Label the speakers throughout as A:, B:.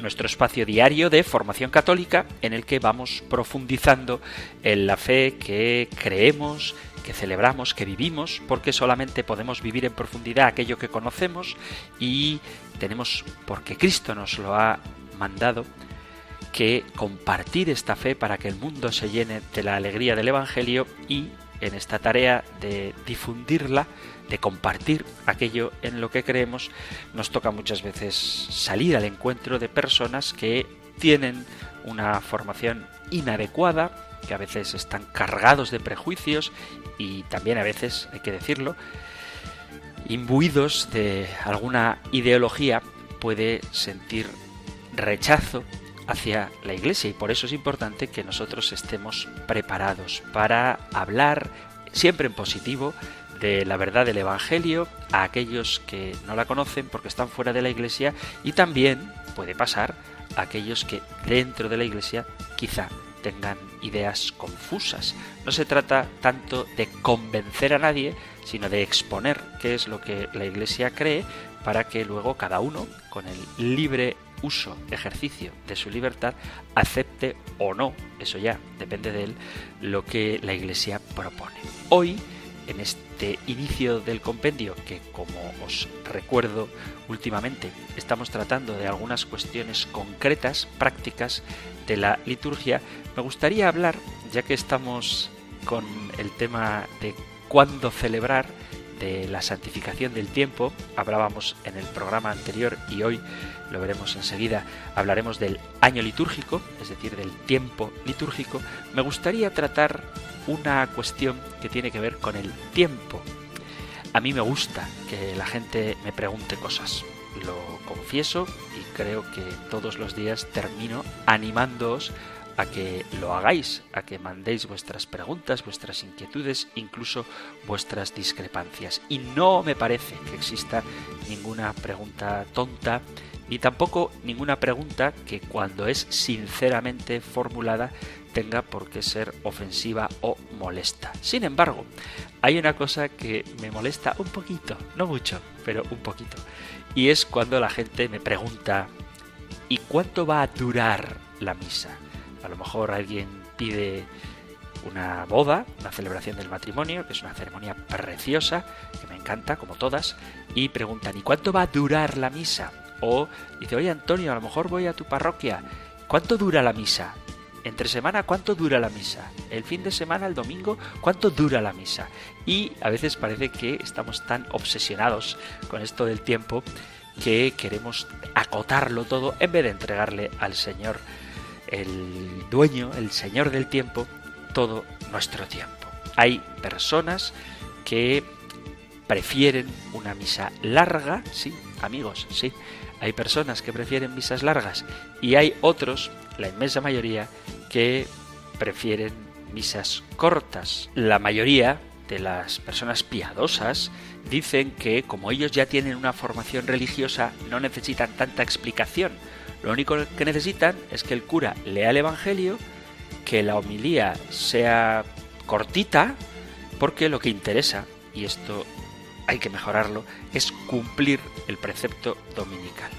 A: nuestro espacio diario de formación católica en el que vamos profundizando en la fe que creemos, que celebramos, que vivimos, porque solamente podemos vivir en profundidad aquello que conocemos y tenemos, porque Cristo nos lo ha mandado, que compartir esta fe para que el mundo se llene de la alegría del Evangelio y en esta tarea de difundirla, de compartir aquello en lo que creemos, nos toca muchas veces salir al encuentro de personas que tienen una formación inadecuada, que a veces están cargados de prejuicios y también a veces, hay que decirlo, imbuidos de alguna ideología, puede sentir rechazo hacia la Iglesia. Y por eso es importante que nosotros estemos preparados para hablar siempre en positivo de la verdad del Evangelio a aquellos que no la conocen porque están fuera de la Iglesia y también puede pasar a aquellos que dentro de la Iglesia quizá tengan ideas confusas. No se trata tanto de convencer a nadie, sino de exponer qué es lo que la Iglesia cree para que luego cada uno, con el libre uso, ejercicio de su libertad, acepte o no, eso ya depende de él, lo que la Iglesia propone. Hoy, en este inicio del compendio, que como os recuerdo últimamente, estamos tratando de algunas cuestiones concretas, prácticas de la liturgia, me gustaría hablar, ya que estamos con el tema de cuándo celebrar, de la santificación del tiempo, hablábamos en el programa anterior y hoy lo veremos enseguida, hablaremos del año litúrgico, es decir, del tiempo litúrgico, me gustaría tratar una cuestión que tiene que ver con el tiempo. A mí me gusta que la gente me pregunte cosas, lo confieso y creo que todos los días termino animándoos a que lo hagáis, a que mandéis vuestras preguntas, vuestras inquietudes, incluso vuestras discrepancias. Y no me parece que exista ninguna pregunta tonta, ni tampoco ninguna pregunta que cuando es sinceramente formulada tenga por qué ser ofensiva o molesta. Sin embargo, hay una cosa que me molesta un poquito, no mucho, pero un poquito. Y es cuando la gente me pregunta, ¿y cuánto va a durar la misa? A lo mejor alguien pide una boda, una celebración del matrimonio, que es una ceremonia preciosa, que me encanta, como todas, y preguntan, ¿y cuánto va a durar la misa? O dice, oye Antonio, a lo mejor voy a tu parroquia, ¿cuánto dura la misa? Entre semana, ¿cuánto dura la misa? El fin de semana, el domingo, ¿cuánto dura la misa? Y a veces parece que estamos tan obsesionados con esto del tiempo que queremos acotarlo todo en vez de entregarle al Señor el dueño, el señor del tiempo, todo nuestro tiempo. Hay personas que prefieren una misa larga, sí, amigos, sí. Hay personas que prefieren misas largas y hay otros, la inmensa mayoría, que prefieren misas cortas. La mayoría de las personas piadosas dicen que como ellos ya tienen una formación religiosa no necesitan tanta explicación lo único que necesitan es que el cura lea el Evangelio, que la homilía sea cortita, porque lo que interesa, y esto hay que mejorarlo, es cumplir el precepto dominical.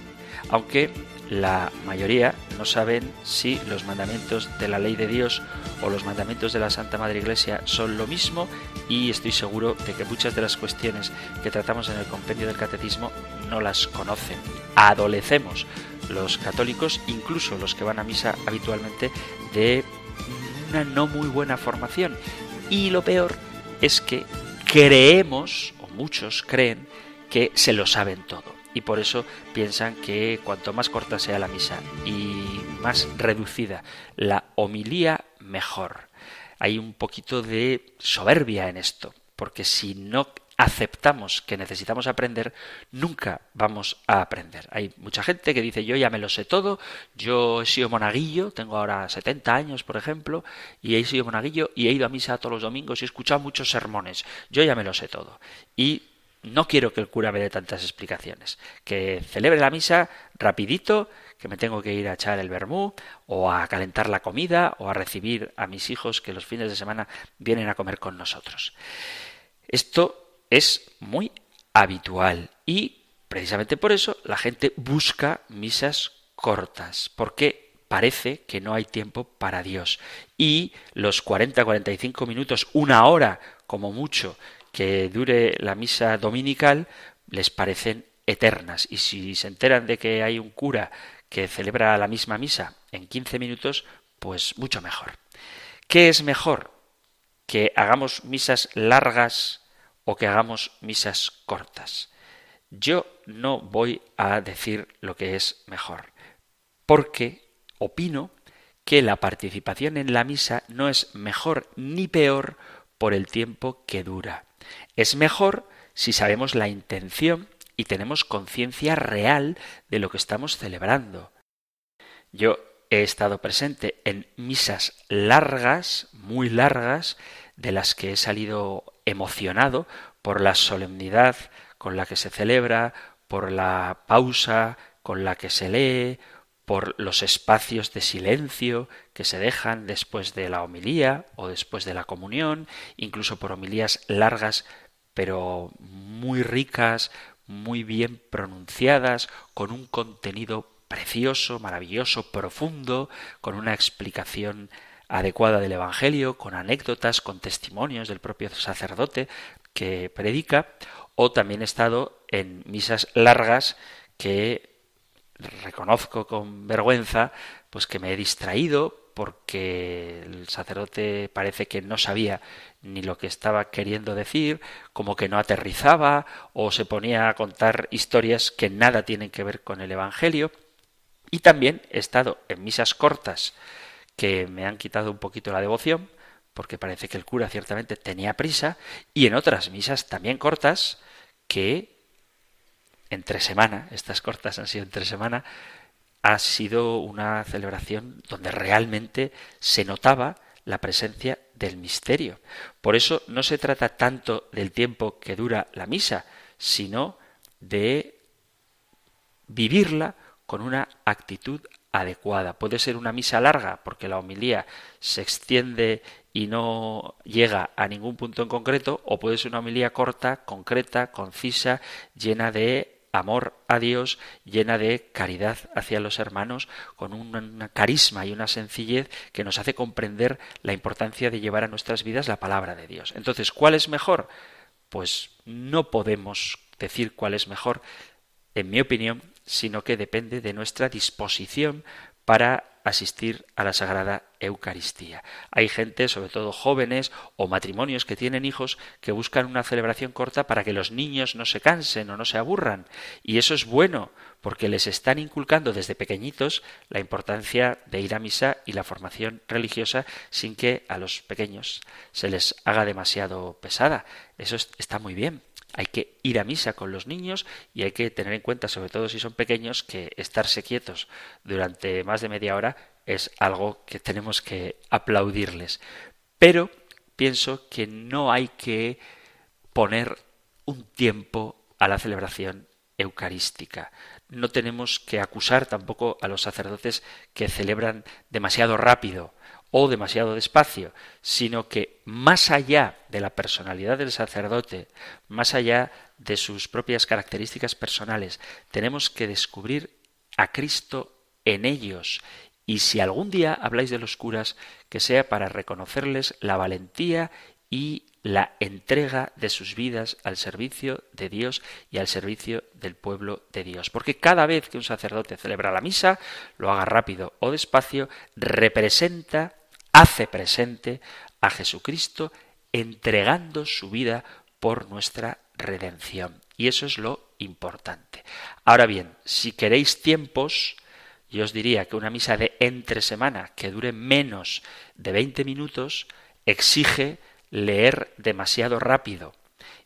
A: Aunque la mayoría no saben si los mandamientos de la ley de Dios o los mandamientos de la Santa Madre Iglesia son lo mismo y estoy seguro de que muchas de las cuestiones que tratamos en el compendio del catecismo no las conocen. Adolecemos los católicos, incluso los que van a misa habitualmente, de una no muy buena formación. Y lo peor es que creemos, muchos creen, que se lo saben todo. Y por eso piensan que cuanto más corta sea la misa y más reducida la homilía, mejor. Hay un poquito de soberbia en esto, porque si no aceptamos que necesitamos aprender, nunca vamos a aprender. Hay mucha gente que dice yo ya me lo sé todo, yo he sido monaguillo, tengo ahora 70 años por ejemplo, y he sido monaguillo y he ido a misa todos los domingos y he escuchado muchos sermones, yo ya me lo sé todo. Y no quiero que el cura me dé tantas explicaciones, que celebre la misa rapidito, que me tengo que ir a echar el vermú o a calentar la comida o a recibir a mis hijos que los fines de semana vienen a comer con nosotros. Esto es muy habitual y precisamente por eso la gente busca misas cortas, porque parece que no hay tiempo para Dios. Y los 40, 45 minutos, una hora como mucho que dure la misa dominical, les parecen eternas. Y si se enteran de que hay un cura que celebra la misma misa en 15 minutos, pues mucho mejor. ¿Qué es mejor? ¿Que hagamos misas largas o que hagamos misas cortas. Yo no voy a decir lo que es mejor, porque opino que la participación en la misa no es mejor ni peor por el tiempo que dura. Es mejor si sabemos la intención y tenemos conciencia real de lo que estamos celebrando. Yo he estado presente en misas largas, muy largas, de las que he salido emocionado por la solemnidad con la que se celebra, por la pausa con la que se lee, por los espacios de silencio que se dejan después de la homilía o después de la comunión, incluso por homilías largas pero muy ricas, muy bien pronunciadas, con un contenido precioso, maravilloso, profundo, con una explicación adecuada del Evangelio, con anécdotas, con testimonios del propio sacerdote que predica, o también he estado en misas largas que reconozco con vergüenza, pues que me he distraído porque el sacerdote parece que no sabía ni lo que estaba queriendo decir, como que no aterrizaba o se ponía a contar historias que nada tienen que ver con el Evangelio. Y también he estado en misas cortas que me han quitado un poquito la devoción, porque parece que el cura ciertamente tenía prisa, y en otras misas también cortas, que entre semana, estas cortas han sido entre semana, ha sido una celebración donde realmente se notaba la presencia del misterio. Por eso no se trata tanto del tiempo que dura la misa, sino de vivirla con una actitud adecuada. Puede ser una misa larga porque la homilía se extiende y no llega a ningún punto en concreto, o puede ser una homilía corta, concreta, concisa, llena de amor a Dios, llena de caridad hacia los hermanos, con un carisma y una sencillez que nos hace comprender la importancia de llevar a nuestras vidas la palabra de Dios. Entonces, ¿cuál es mejor? Pues no podemos decir cuál es mejor, en mi opinión, sino que depende de nuestra disposición para asistir a la Sagrada Eucaristía. Hay gente, sobre todo jóvenes o matrimonios que tienen hijos, que buscan una celebración corta para que los niños no se cansen o no se aburran. Y eso es bueno, porque les están inculcando desde pequeñitos la importancia de ir a misa y la formación religiosa sin que a los pequeños se les haga demasiado pesada. Eso está muy bien. Hay que ir a misa con los niños y hay que tener en cuenta, sobre todo si son pequeños, que estarse quietos durante más de media hora es algo que tenemos que aplaudirles. Pero pienso que no hay que poner un tiempo a la celebración eucarística. No tenemos que acusar tampoco a los sacerdotes que celebran demasiado rápido o demasiado despacio, sino que más allá de la personalidad del sacerdote, más allá de sus propias características personales, tenemos que descubrir a Cristo en ellos. Y si algún día habláis de los curas, que sea para reconocerles la valentía y la entrega de sus vidas al servicio de Dios y al servicio del pueblo de Dios. Porque cada vez que un sacerdote celebra la misa, lo haga rápido o despacio, representa hace presente a Jesucristo entregando su vida por nuestra redención. Y eso es lo importante. Ahora bien, si queréis tiempos, yo os diría que una misa de entre semana que dure menos de 20 minutos exige leer demasiado rápido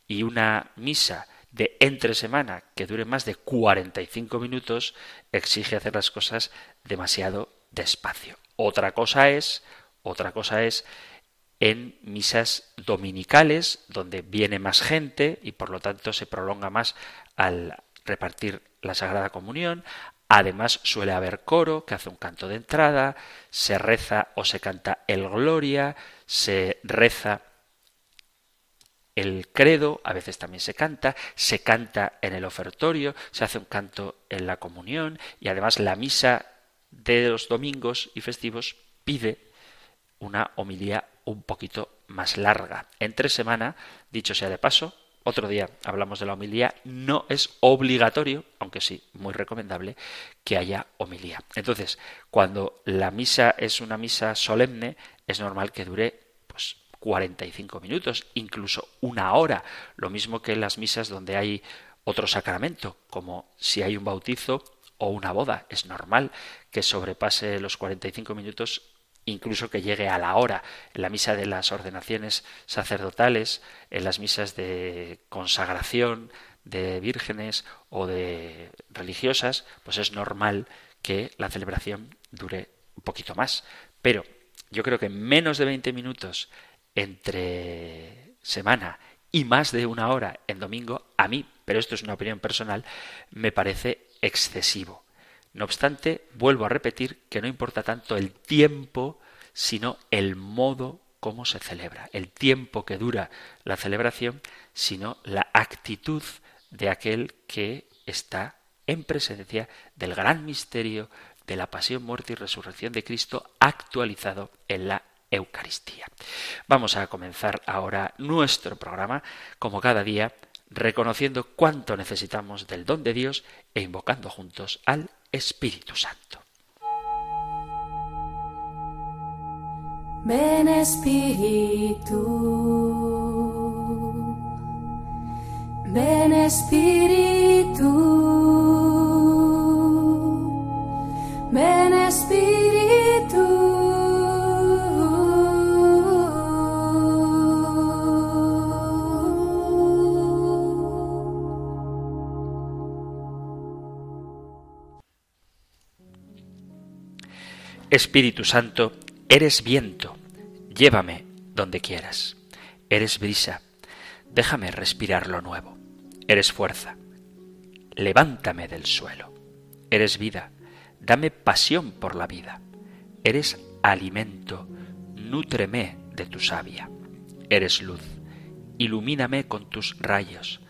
A: y una misa de entre semana que dure más de 45 minutos exige hacer las cosas demasiado despacio. Otra cosa es, otra cosa es en misas dominicales donde viene más gente y por lo tanto se prolonga más al repartir la Sagrada Comunión. Además suele haber coro que hace un canto de entrada, se reza o se canta el Gloria, se reza el credo, a veces también se canta, se canta en el ofertorio, se hace un canto en la comunión y además la misa de los domingos y festivos pide una homilía un poquito más larga. Entre semana, dicho sea de paso, otro día hablamos de la homilía, no es obligatorio, aunque sí muy recomendable, que haya homilía. Entonces, cuando la misa es una misa solemne, es normal que dure pues 45 minutos, incluso una hora, lo mismo que en las misas donde hay otro sacramento, como si hay un bautizo o una boda. Es normal que sobrepase los 45 minutos incluso que llegue a la hora. En la misa de las ordenaciones sacerdotales, en las misas de consagración de vírgenes o de religiosas, pues es normal que la celebración dure un poquito más. Pero yo creo que menos de 20 minutos entre semana y más de una hora en domingo, a mí, pero esto es una opinión personal, me parece excesivo. No obstante, vuelvo a repetir que no importa tanto el tiempo, sino el modo como se celebra, el tiempo que dura la celebración, sino la actitud de aquel que está en presencia del gran misterio de la pasión, muerte y resurrección de Cristo actualizado en la Eucaristía. Vamos a comenzar ahora nuestro programa, como cada día, reconociendo cuánto necesitamos del don de Dios e invocando juntos al Espíritu Santo.
B: Ven Espíritu, ven Espíritu, ven Espíritu.
A: Espíritu Santo, Eres viento, llévame donde quieras. Eres brisa, déjame respirar lo nuevo. Eres fuerza, levántame del suelo. Eres vida, dame pasión por la vida. Eres alimento, nútreme de tu savia. Eres luz, ilumíname con tus rayos.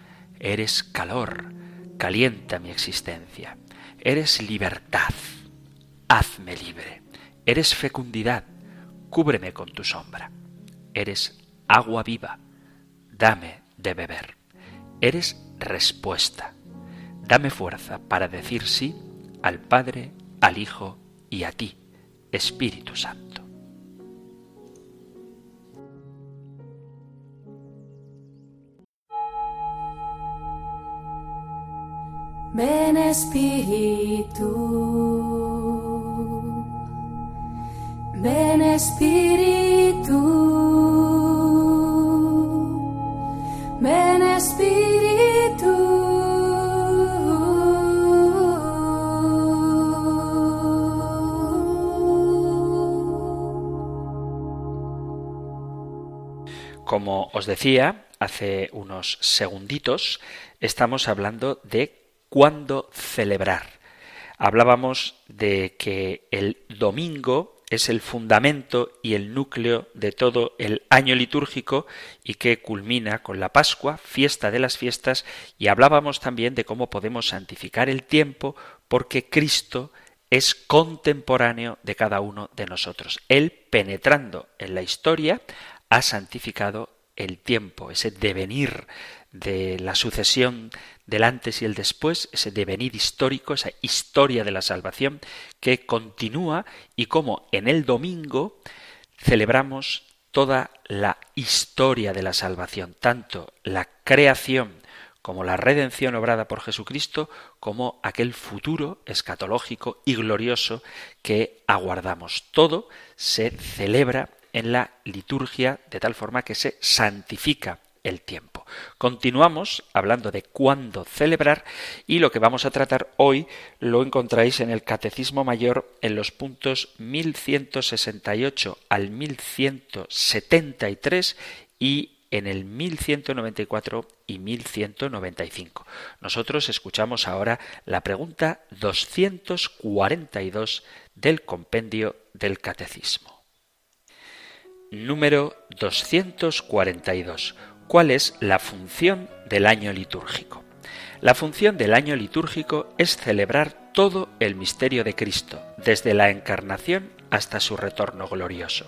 A: Eres calor, calienta mi existencia. Eres libertad, hazme libre. Eres fecundidad, cúbreme con tu sombra. Eres agua viva, dame de beber. Eres respuesta, dame fuerza para decir sí al Padre, al Hijo y a ti, Espíritu Santo.
B: Ven Espíritu. Ven Espíritu, Espíritu.
A: Como os decía hace unos segunditos, estamos hablando de cuándo celebrar. Hablábamos de que el domingo es el fundamento y el núcleo de todo el año litúrgico y que culmina con la Pascua, fiesta de las fiestas, y hablábamos también de cómo podemos santificar el tiempo porque Cristo es contemporáneo de cada uno de nosotros. Él, penetrando en la historia, ha santificado el tiempo, ese devenir de la sucesión del antes y el después, ese devenir histórico, esa historia de la salvación que continúa y como en el domingo celebramos toda la historia de la salvación, tanto la creación como la redención obrada por Jesucristo, como aquel futuro escatológico y glorioso que aguardamos. Todo se celebra en la liturgia de tal forma que se santifica el tiempo. Continuamos hablando de cuándo celebrar y lo que vamos a tratar hoy lo encontráis en el Catecismo Mayor en los puntos 1168 al 1173 y en el 1194 y 1195. Nosotros escuchamos ahora la pregunta 242 del compendio del Catecismo. Número 242. ¿Cuál es la función del año litúrgico? La función del año litúrgico es celebrar todo el misterio de Cristo, desde la encarnación hasta su retorno glorioso.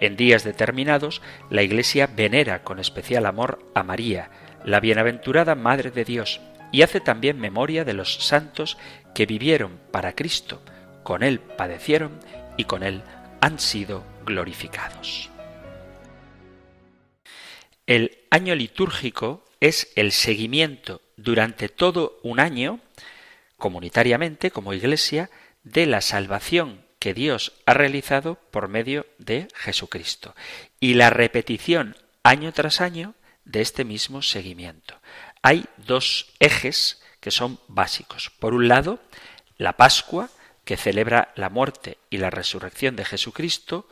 A: En días determinados, la Iglesia venera con especial amor a María, la bienaventurada Madre de Dios, y hace también memoria de los santos que vivieron para Cristo, con Él padecieron y con Él han sido glorificados. El año litúrgico es el seguimiento durante todo un año, comunitariamente como Iglesia, de la salvación que Dios ha realizado por medio de Jesucristo y la repetición año tras año de este mismo seguimiento. Hay dos ejes que son básicos. Por un lado, la Pascua, que celebra la muerte y la resurrección de Jesucristo,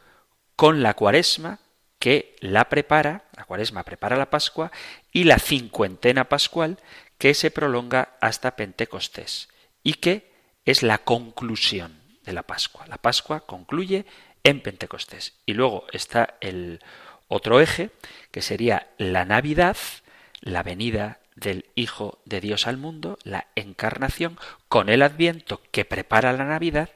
A: con la Cuaresma, que la prepara, la Cuaresma prepara la Pascua, y la cincuentena pascual, que se prolonga hasta Pentecostés, y que es la conclusión de la Pascua. La Pascua concluye en Pentecostés. Y luego está el otro eje, que sería la Navidad, la venida del Hijo de Dios al mundo, la encarnación, con el adviento que prepara la Navidad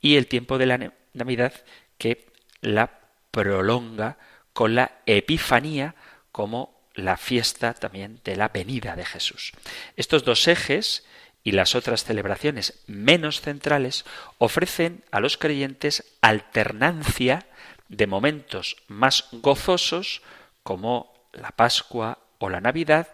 A: y el tiempo de la Navidad que la prolonga con la Epifanía como la fiesta también de la venida de Jesús. Estos dos ejes y las otras celebraciones menos centrales ofrecen a los creyentes alternancia de momentos más gozosos como la Pascua o la Navidad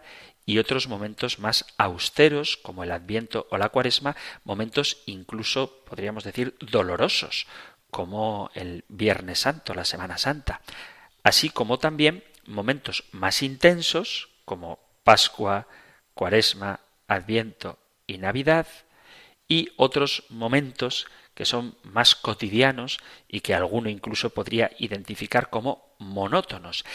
A: y otros momentos más austeros como el Adviento o la Cuaresma, momentos incluso podríamos decir dolorosos como el Viernes Santo, la Semana Santa, así como también momentos más intensos como Pascua, Cuaresma, Adviento y Navidad, y otros momentos que son más cotidianos y que alguno incluso podría identificar como monótonos.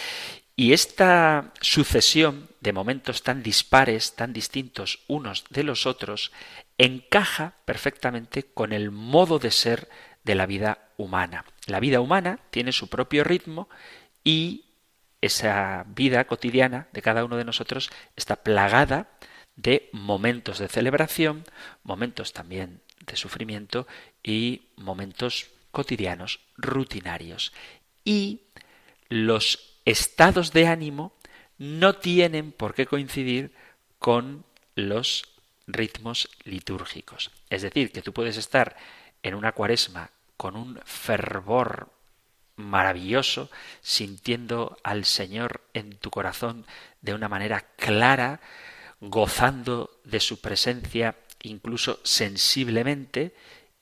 A: Y esta sucesión de momentos tan dispares, tan distintos unos de los otros, encaja perfectamente con el modo de ser de la vida humana. La vida humana tiene su propio ritmo y esa vida cotidiana de cada uno de nosotros está plagada de momentos de celebración, momentos también de sufrimiento y momentos cotidianos, rutinarios. Y los estados de ánimo no tienen por qué coincidir con los ritmos litúrgicos. Es decir, que tú puedes estar en una cuaresma con un fervor maravilloso, sintiendo al Señor en tu corazón de una manera clara, gozando de su presencia incluso sensiblemente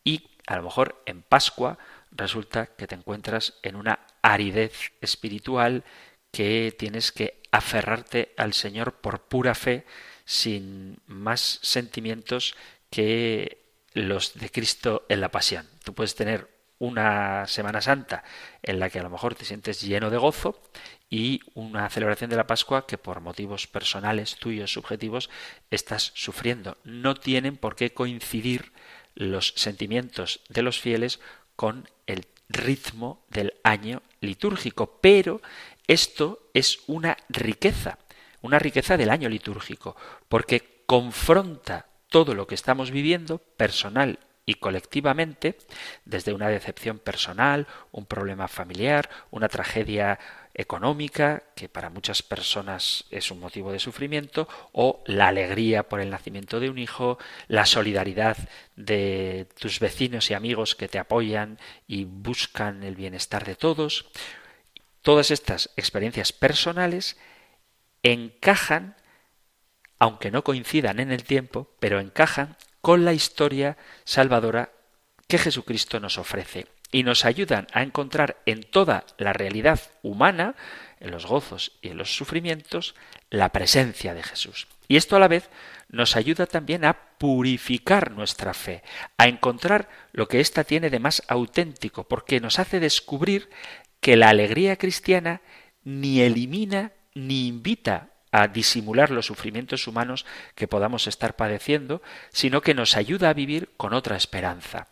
A: y a lo mejor en Pascua resulta que te encuentras en una aridez espiritual que tienes que aferrarte al Señor por pura fe sin más sentimientos que los de Cristo en la pasión. Tú puedes tener una Semana Santa en la que a lo mejor te sientes lleno de gozo y una celebración de la Pascua que por motivos personales, tuyos, subjetivos, estás sufriendo. No tienen por qué coincidir los sentimientos de los fieles con el ritmo del año litúrgico, pero esto es una riqueza, una riqueza del año litúrgico, porque confronta todo lo que estamos viviendo, personal y colectivamente, desde una decepción personal, un problema familiar, una tragedia económica, que para muchas personas es un motivo de sufrimiento, o la alegría por el nacimiento de un hijo, la solidaridad de tus vecinos y amigos que te apoyan y buscan el bienestar de todos. Todas estas experiencias personales encajan, aunque no coincidan en el tiempo, pero encajan con la historia salvadora que Jesucristo nos ofrece. y nos ayudan a encontrar en toda la realidad humana, en los gozos y en los sufrimientos, la presencia de Jesús. Y esto a la vez nos ayuda también a purificar nuestra fe, a encontrar lo que ésta tiene de más auténtico, porque nos hace descubrir que la alegría cristiana ni elimina ni invita a disimular los sufrimientos humanos que podamos estar padeciendo, sino que nos ayuda a vivir con otra esperanza.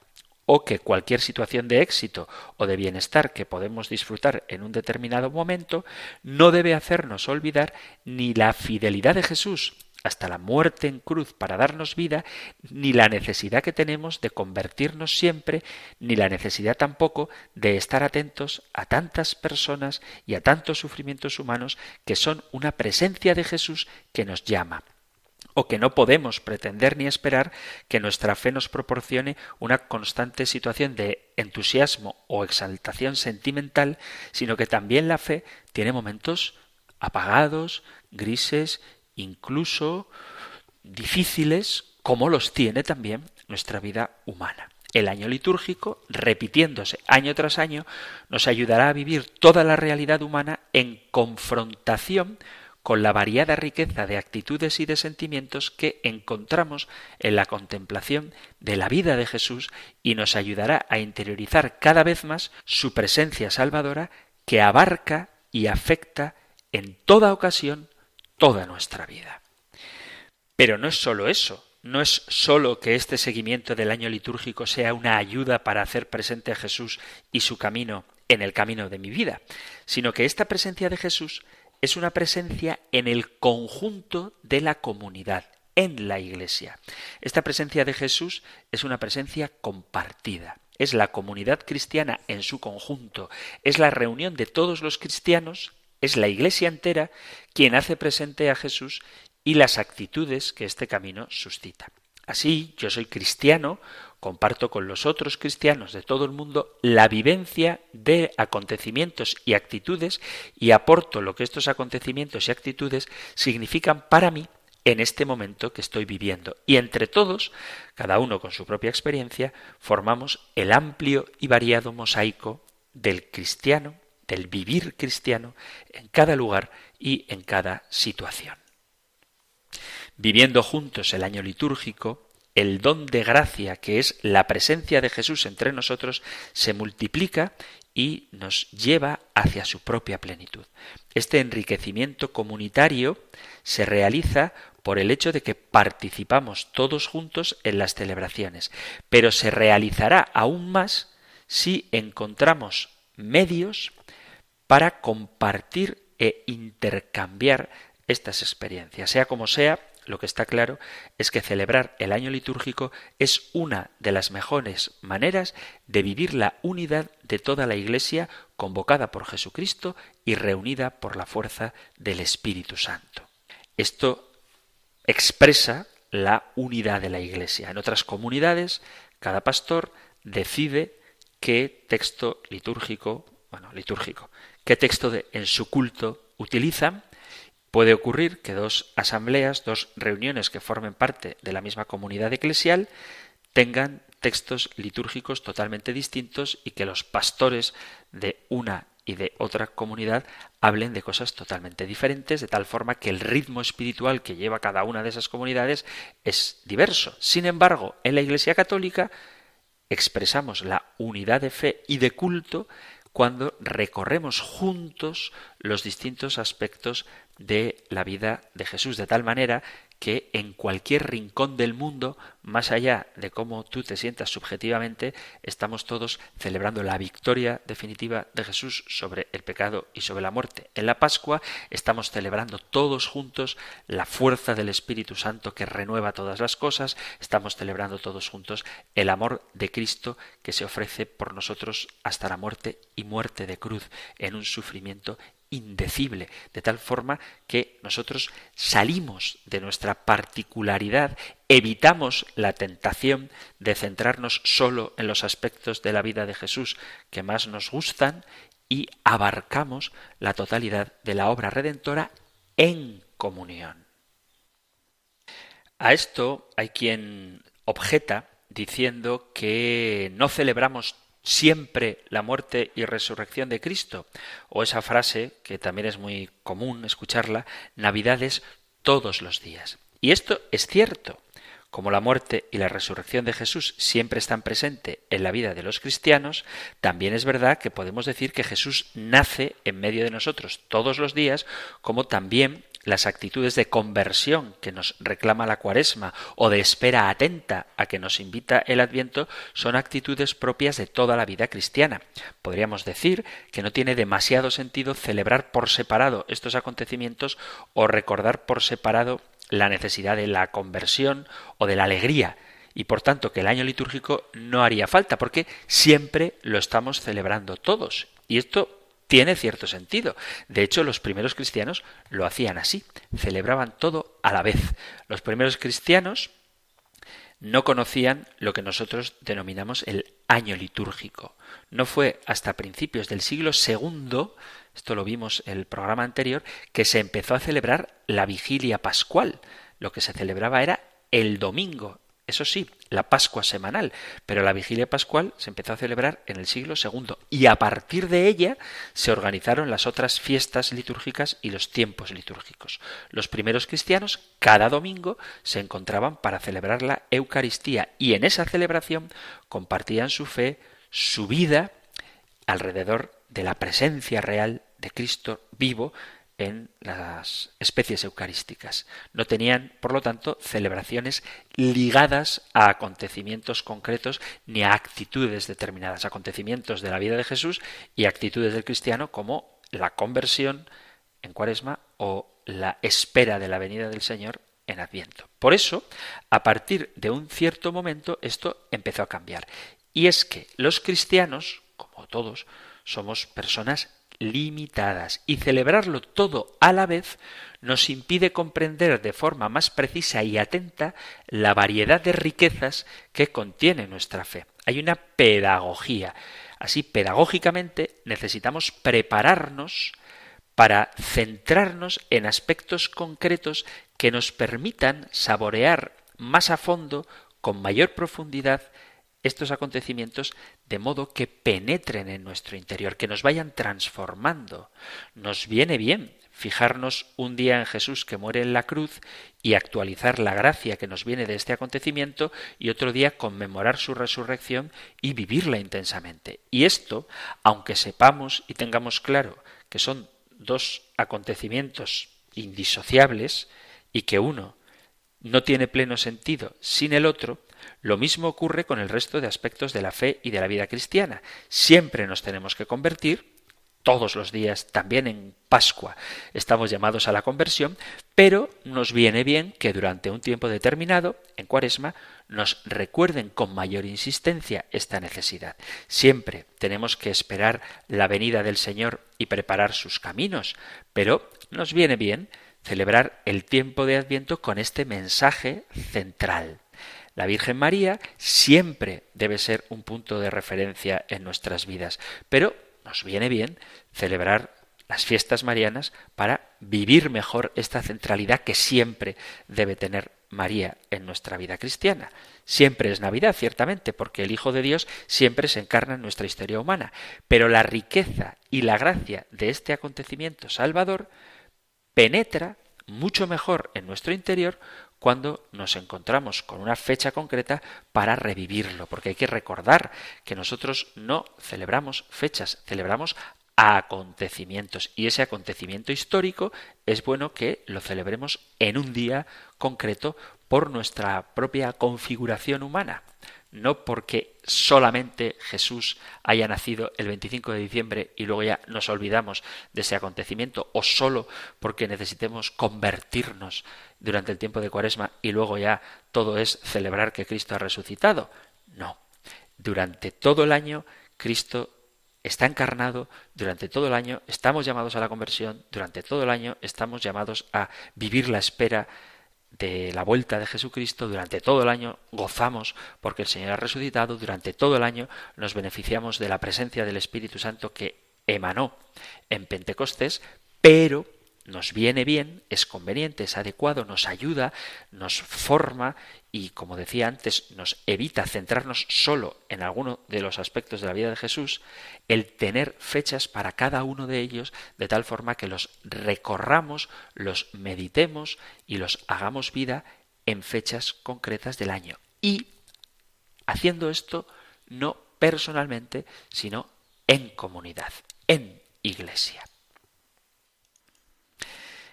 A: O que cualquier situación de éxito o de bienestar que podemos disfrutar en un determinado momento no debe hacernos olvidar ni la fidelidad de Jesús hasta la muerte en cruz para darnos vida, ni la necesidad que tenemos de convertirnos siempre, ni la necesidad tampoco de estar atentos a tantas personas y a tantos sufrimientos humanos que son una presencia de Jesús que nos llama. O que no podemos pretender ni esperar que nuestra fe nos proporcione una constante situación de entusiasmo o exaltación sentimental, sino que también la fe tiene momentos apagados, grises, incluso difíciles, como los tiene también nuestra vida humana. El año litúrgico, repitiéndose año tras año, nos ayudará a vivir toda la realidad humana en confrontación con la variada riqueza de actitudes y de sentimientos que encontramos en la contemplación de la vida de Jesús y nos ayudará a interiorizar cada vez más su presencia salvadora que abarca y afecta en toda ocasión toda nuestra vida. Pero no es sólo eso, no es sólo que este seguimiento del año litúrgico sea una ayuda para hacer presente a Jesús y su camino en el camino de mi vida, sino que esta presencia de Jesús es una presencia en el conjunto de la comunidad, en la Iglesia. Esta presencia de Jesús es una presencia compartida. Es la comunidad cristiana en su conjunto, es la reunión de todos los cristianos, es la Iglesia entera quien hace presente a Jesús y las actitudes que este camino suscita. Así, yo soy cristiano comparto con los otros cristianos de todo el mundo la vivencia de acontecimientos y actitudes y aporto lo que estos acontecimientos y actitudes significan para mí en este momento que estoy viviendo. Y entre todos, cada uno con su propia experiencia, formamos el amplio y variado mosaico del cristiano, del vivir cristiano, en cada lugar y en cada situación. Viviendo juntos el año litúrgico, el don de gracia que es la presencia de Jesús entre nosotros se multiplica y nos lleva hacia su propia plenitud. Este enriquecimiento comunitario se realiza por el hecho de que participamos todos juntos en las celebraciones, pero se realizará aún más si encontramos medios para compartir e intercambiar estas experiencias. Sea como sea, lo que está claro es que celebrar el año litúrgico es una de las mejores maneras de vivir la unidad de toda la Iglesia convocada por Jesucristo y reunida por la fuerza del Espíritu Santo. Esto expresa la unidad de la Iglesia. En otras comunidades, cada pastor decide qué texto litúrgico, bueno, litúrgico, qué texto de, en su culto utilizan Puede ocurrir que dos asambleas, dos reuniones que formen parte de la misma comunidad eclesial, tengan textos litúrgicos totalmente distintos y que los pastores de una y de otra comunidad hablen de cosas totalmente diferentes, de tal forma que el ritmo espiritual que lleva cada una de esas comunidades es diverso. Sin embargo, en la Iglesia Católica expresamos la unidad de fe y de culto cuando recorremos juntos los distintos aspectos de la vida de Jesús, de tal manera que en cualquier rincón del mundo, más allá de cómo tú te sientas subjetivamente, estamos todos celebrando la victoria definitiva de Jesús sobre el pecado y sobre la muerte. En la Pascua estamos celebrando todos juntos la fuerza del Espíritu Santo que renueva todas las cosas, estamos celebrando todos juntos el amor de Cristo que se ofrece por nosotros hasta la muerte y muerte de cruz en un sufrimiento indecible, de tal forma que nosotros salimos de nuestra particularidad, evitamos la tentación de centrarnos solo en los aspectos de la vida de Jesús que más nos gustan y abarcamos la totalidad de la obra redentora en comunión. A esto hay quien objeta diciendo que no celebramos siempre la muerte y resurrección de Cristo? O esa frase, que también es muy común escucharla, Navidades todos los días. Y esto es cierto. Como la muerte y la resurrección de Jesús siempre están presentes en la vida de los cristianos, también es verdad que podemos decir que Jesús nace en medio de nosotros todos los días, como también las actitudes de conversión que nos reclama la cuaresma o de espera atenta a que nos invita el adviento son actitudes propias de toda la vida cristiana. Podríamos decir que no tiene demasiado sentido celebrar por separado estos acontecimientos o recordar por separado la necesidad de la conversión o de la alegría y por tanto que el año litúrgico no haría falta porque siempre lo estamos celebrando todos. Y esto tiene cierto sentido. De hecho, los primeros cristianos lo hacían así, celebraban todo a la vez. Los primeros cristianos no conocían lo que nosotros denominamos el año litúrgico. No fue hasta principios del siglo II, esto lo vimos en el programa anterior, que se empezó a celebrar la vigilia pascual. Lo que se celebraba era el domingo, eso sí, la Pascua semanal, pero la vigilia pascual se empezó a celebrar en el siglo II y a partir de ella se organizaron las otras fiestas litúrgicas y los tiempos litúrgicos. Los primeros cristianos cada domingo se encontraban para celebrar la Eucaristía y en esa celebración compartían su fe, su vida alrededor de la presencia real de Cristo vivo en las especies eucarísticas. No tenían, por lo tanto, celebraciones ligadas a acontecimientos concretos ni a actitudes determinadas, acontecimientos de la vida de Jesús y actitudes del cristiano como la conversión en cuaresma o la espera de la venida del Señor en Adviento. Por eso, a partir de un cierto momento, esto empezó a cambiar. Y es que los cristianos, como todos, somos personas limitadas y celebrarlo todo a la vez nos impide comprender de forma más precisa y atenta la variedad de riquezas que contiene nuestra fe. Hay una pedagogía. Así, pedagógicamente, necesitamos prepararnos para centrarnos en aspectos concretos que nos permitan saborear más a fondo, con mayor profundidad, estos acontecimientos de modo que penetren en nuestro interior, que nos vayan transformando. Nos viene bien fijarnos un día en Jesús que muere en la cruz y actualizar la gracia que nos viene de este acontecimiento y otro día conmemorar su resurrección y vivirla intensamente. Y esto, aunque sepamos y tengamos claro que son dos acontecimientos indisociables y que uno no tiene pleno sentido sin el otro, lo mismo ocurre con el resto de aspectos de la fe y de la vida cristiana. Siempre nos tenemos que convertir, todos los días, también en Pascua, estamos llamados a la conversión, pero nos viene bien que durante un tiempo determinado, en Cuaresma, nos recuerden con mayor insistencia esta necesidad. Siempre tenemos que esperar la venida del Señor y preparar sus caminos, pero nos viene bien celebrar el tiempo de Adviento con este mensaje central. La Virgen María siempre debe ser un punto de referencia en nuestras vidas, pero nos viene bien celebrar las fiestas marianas para vivir mejor esta centralidad que siempre debe tener María en nuestra vida cristiana. Siempre es Navidad, ciertamente, porque el Hijo de Dios siempre se encarna en nuestra historia humana, pero la riqueza y la gracia de este acontecimiento salvador penetra mucho mejor en nuestro interior cuando nos encontramos con una fecha concreta para revivirlo, porque hay que recordar que nosotros no celebramos fechas, celebramos acontecimientos y ese acontecimiento histórico es bueno que lo celebremos en un día concreto por nuestra propia configuración humana no porque solamente Jesús haya nacido el 25 de diciembre y luego ya nos olvidamos de ese acontecimiento, o solo porque necesitemos convertirnos durante el tiempo de Cuaresma y luego ya todo es celebrar que Cristo ha resucitado. No, durante todo el año Cristo está encarnado, durante todo el año estamos llamados a la conversión, durante todo el año estamos llamados a vivir la espera de la vuelta de Jesucristo durante todo el año gozamos porque el Señor ha resucitado, durante todo el año nos beneficiamos de la presencia del Espíritu Santo que emanó en Pentecostés, pero nos viene bien, es conveniente, es adecuado, nos ayuda, nos forma y, como decía antes, nos evita centrarnos solo en alguno de los aspectos de la vida de Jesús, el tener fechas para cada uno de ellos, de tal forma que los recorramos, los meditemos y los hagamos vida en fechas concretas del año. Y haciendo esto no personalmente, sino en comunidad, en iglesia.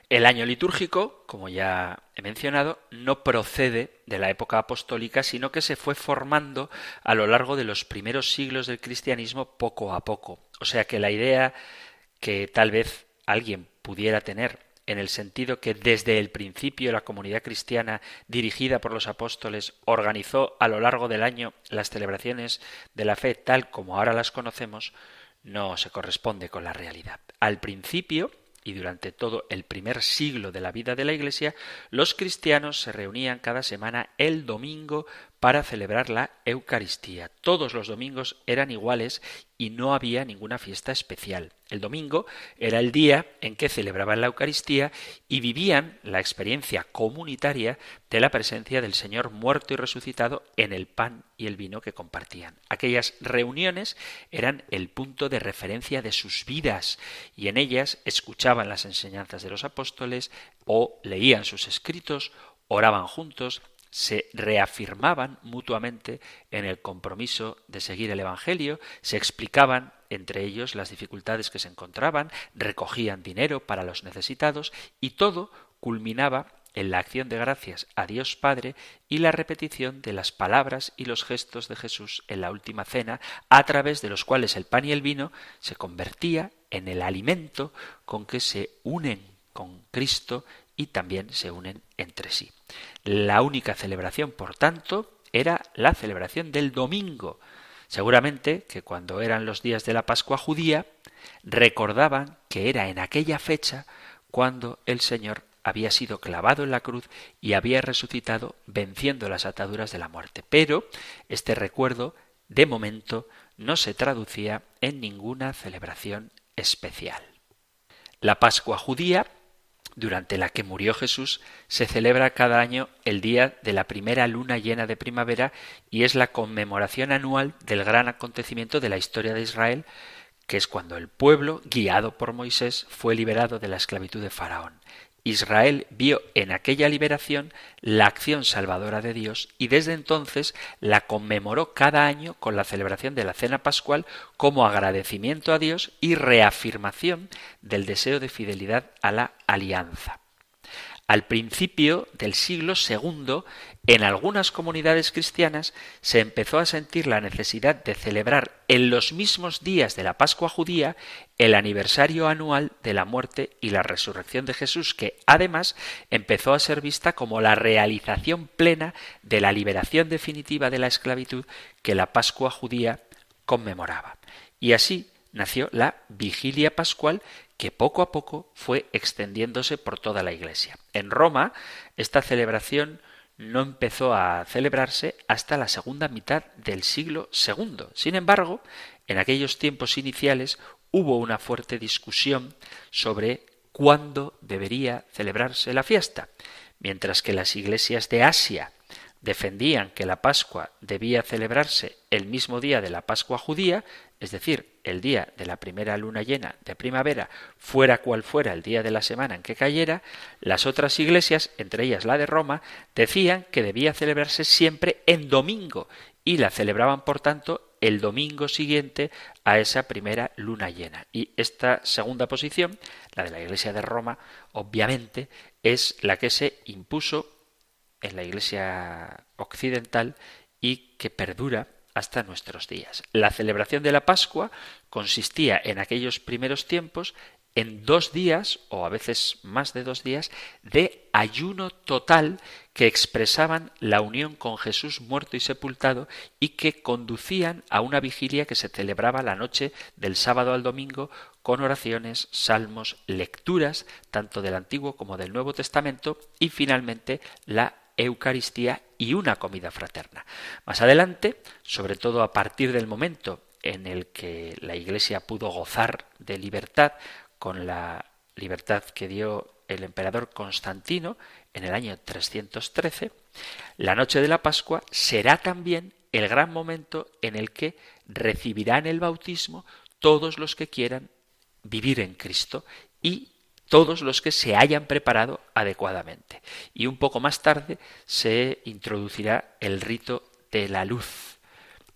A: El año litúrgico, como ya he mencionado, no procede de la época apostólica, sino que se fue formando a lo largo de los primeros siglos del cristianismo poco a poco. O sea que la idea que tal vez alguien pudiera tener en el sentido que desde el principio la comunidad cristiana dirigida por los apóstoles organizó a lo largo del año las celebraciones de la fe tal como ahora las conocemos, no se corresponde con la realidad. Al principio, y durante todo el primer siglo de la vida de la Iglesia, los cristianos se reunían cada semana el domingo para celebrar la Eucaristía. Todos los domingos eran iguales y no había ninguna fiesta especial. El domingo era el día en que celebraban la Eucaristía y vivían la experiencia comunitaria de la presencia del Señor muerto y resucitado en el pan y el vino que compartían. Aquellas reuniones eran el punto de referencia de sus vidas y en ellas escuchaban las enseñanzas de los apóstoles o leían sus escritos, oraban juntos, se reafirmaban mutuamente en el compromiso de seguir el Evangelio, se explicaban entre ellos las dificultades que se encontraban, recogían dinero para los necesitados y todo culminaba en la acción de gracias a Dios Padre y la repetición de las palabras y los gestos de Jesús en la última cena, a través de los cuales el pan y el vino se convertía en el alimento con que se unen con Cristo y también se unen entre sí. La única celebración, por tanto, era la celebración del domingo. Seguramente que cuando eran los días de la Pascua judía, recordaban que era en aquella fecha cuando el Señor había sido clavado en la cruz y había resucitado venciendo las ataduras de la muerte. Pero este recuerdo, de momento, no se traducía en ninguna celebración especial. La Pascua judía durante la que murió Jesús, se celebra cada año el día de la primera luna llena de primavera y es la conmemoración anual del gran acontecimiento de la historia de Israel, que es cuando el pueblo, guiado por Moisés, fue liberado de la esclavitud de Faraón. Israel vio en aquella liberación la acción salvadora de Dios y desde entonces la conmemoró cada año con la celebración de la cena pascual como agradecimiento a Dios y reafirmación del deseo de fidelidad a la alianza. Al principio del siglo II, en algunas comunidades cristianas se empezó a sentir la necesidad de celebrar en los mismos días de la Pascua judía el aniversario anual de la muerte y la resurrección de Jesús, que además empezó a ser vista como la realización plena de la liberación definitiva de la esclavitud que la Pascua judía conmemoraba. Y así nació la vigilia pascual que poco a poco fue extendiéndose por toda la Iglesia. En Roma, esta celebración no empezó a celebrarse hasta la segunda mitad del siglo II. Sin embargo, en aquellos tiempos iniciales hubo una fuerte discusión sobre cuándo debería celebrarse la fiesta, mientras que las iglesias de Asia defendían que la Pascua debía celebrarse el mismo día de la Pascua judía, es decir, el día de la primera luna llena de primavera, fuera cual fuera el día de la semana en que cayera, las otras iglesias, entre ellas la de Roma, decían que debía celebrarse siempre en domingo y la celebraban, por tanto, el domingo siguiente a esa primera luna llena. Y esta segunda posición, la de la Iglesia de Roma, obviamente, es la que se impuso en la Iglesia occidental y que perdura hasta nuestros días. La celebración de la Pascua consistía en aquellos primeros tiempos en dos días, o a veces más de dos días, de ayuno total que expresaban la unión con Jesús muerto y sepultado y que conducían a una vigilia que se celebraba la noche del sábado al domingo con oraciones, salmos, lecturas, tanto del Antiguo como del Nuevo Testamento, y finalmente la Eucaristía y una comida fraterna. Más adelante, sobre todo a partir del momento en el que la Iglesia pudo gozar de libertad con la libertad que dio el emperador Constantino en el año 313, la noche de la Pascua será también el gran momento en el que recibirán el bautismo todos los que quieran vivir en Cristo y todos los que se hayan preparado adecuadamente. Y un poco más tarde se introducirá el rito de la luz,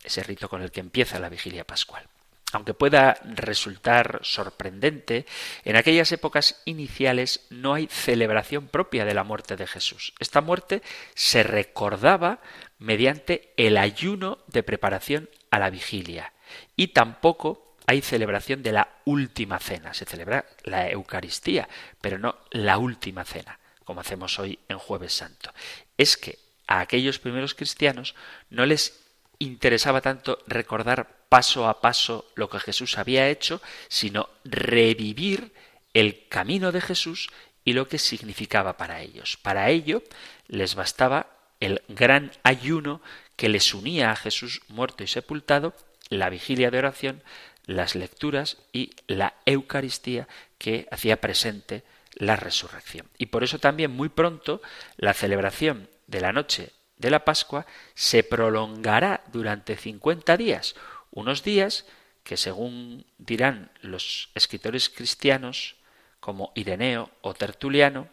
A: ese rito con el que empieza la vigilia pascual. Aunque pueda resultar sorprendente, en aquellas épocas iniciales no hay celebración propia de la muerte de Jesús. Esta muerte se recordaba mediante el ayuno de preparación a la vigilia y tampoco hay celebración de la última cena. Se celebra la Eucaristía, pero no la última cena, como hacemos hoy en Jueves Santo. Es que a aquellos primeros cristianos no les interesaba tanto recordar paso a paso lo que Jesús había hecho, sino revivir el camino de Jesús y lo que significaba para ellos. Para ello les bastaba el gran ayuno que les unía a Jesús muerto y sepultado, la vigilia de oración, las lecturas y la Eucaristía que hacía presente la resurrección. Y por eso también muy pronto la celebración de la noche de la Pascua se prolongará durante 50 días, unos días que según dirán los escritores cristianos como Ireneo o Tertuliano,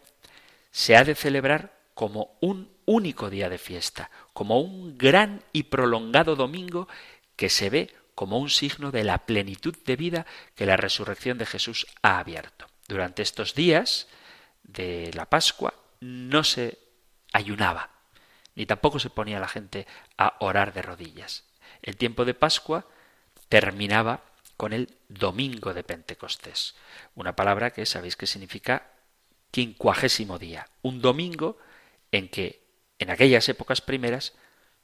A: se ha de celebrar como un único día de fiesta, como un gran y prolongado domingo que se ve como un signo de la plenitud de vida que la resurrección de Jesús ha abierto. Durante estos días de la Pascua no se ayunaba, ni tampoco se ponía la gente a orar de rodillas. El tiempo de Pascua terminaba con el domingo de Pentecostés, una palabra que sabéis que significa quincuagésimo día, un domingo en que en aquellas épocas primeras